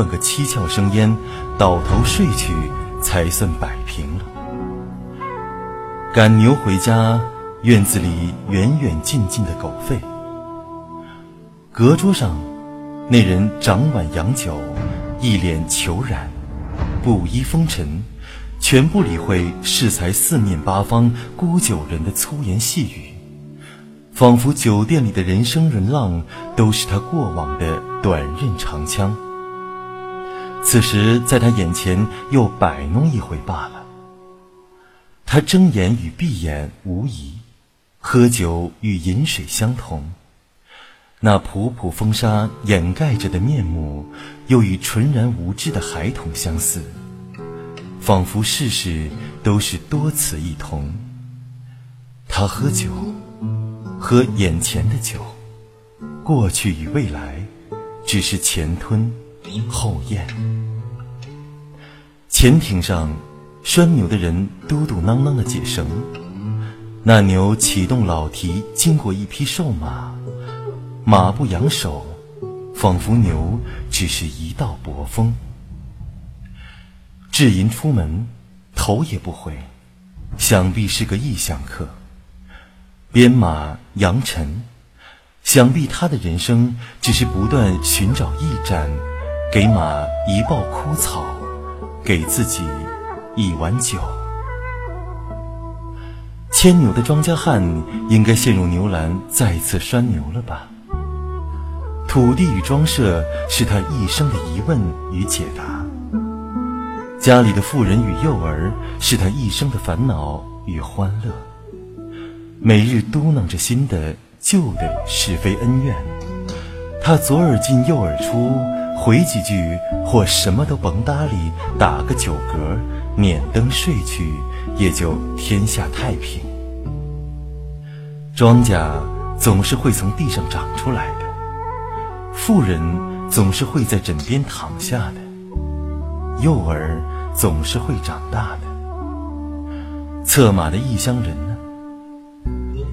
问个七窍生烟，倒头睡去，才算摆平了。赶牛回家，院子里远远近近的狗吠。隔桌上，那人掌碗扬酒，一脸虬髯，布衣风尘，全不理会适才四面八方沽酒人的粗言细语，仿佛酒店里的人声人浪都是他过往的短刃长枪。此时，在他眼前又摆弄一回罢了。他睁眼与闭眼无疑，喝酒与饮水相同。那仆仆风沙掩盖着的面目，又与纯然无知的孩童相似，仿佛事事都是多此一同。他喝酒，喝眼前的酒，过去与未来，只是前吞后咽。潜艇上拴牛的人嘟嘟囔囔的解绳，那牛启动老蹄，经过一匹瘦马，马不扬手，仿佛牛只是一道薄风。智银出门，头也不回，想必是个异乡客。鞭马扬尘，想必他的人生只是不断寻找驿站，给马一抱枯草。给自己一碗酒。牵牛的庄稼汉应该陷入牛栏，再次拴牛了吧？土地与庄舍是他一生的疑问与解答。家里的妇人与幼儿是他一生的烦恼与欢乐。每日嘟囔着新的、旧的是非恩怨，他左耳进右耳出。回几句，或什么都甭搭理，打个酒嗝，捻灯睡去，也就天下太平。庄稼总是会从地上长出来的，富人总是会在枕边躺下的，幼儿总是会长大的。策马的异乡人呢？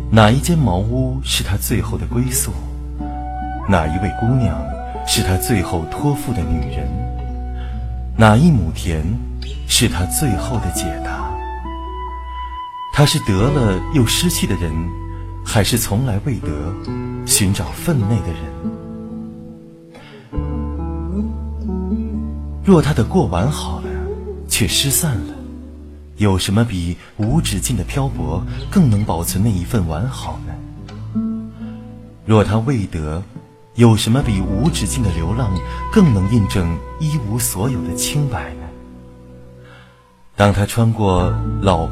哪一间茅屋是他最后的归宿？哪一位姑娘？是他最后托付的女人，哪一亩田是他最后的解答？他是得了又失去的人，还是从来未得寻找分内的人？若他的过完好了，却失散了，有什么比无止境的漂泊更能保存那一份完好呢？若他未得，有什么比无止境的流浪更能印证一无所有的清白呢？当他穿过老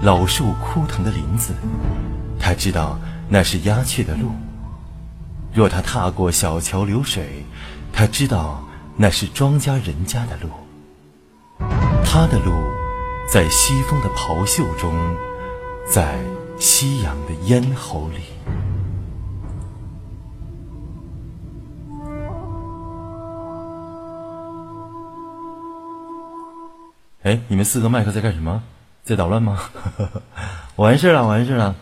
老树枯藤的林子，他知道那是鸦雀的路；若他踏过小桥流水，他知道那是庄稼人家的路。他的路，在西风的袍袖中，在夕阳的咽喉里。哎，你们四个麦克在干什么？在捣乱吗？我完事了，完事了。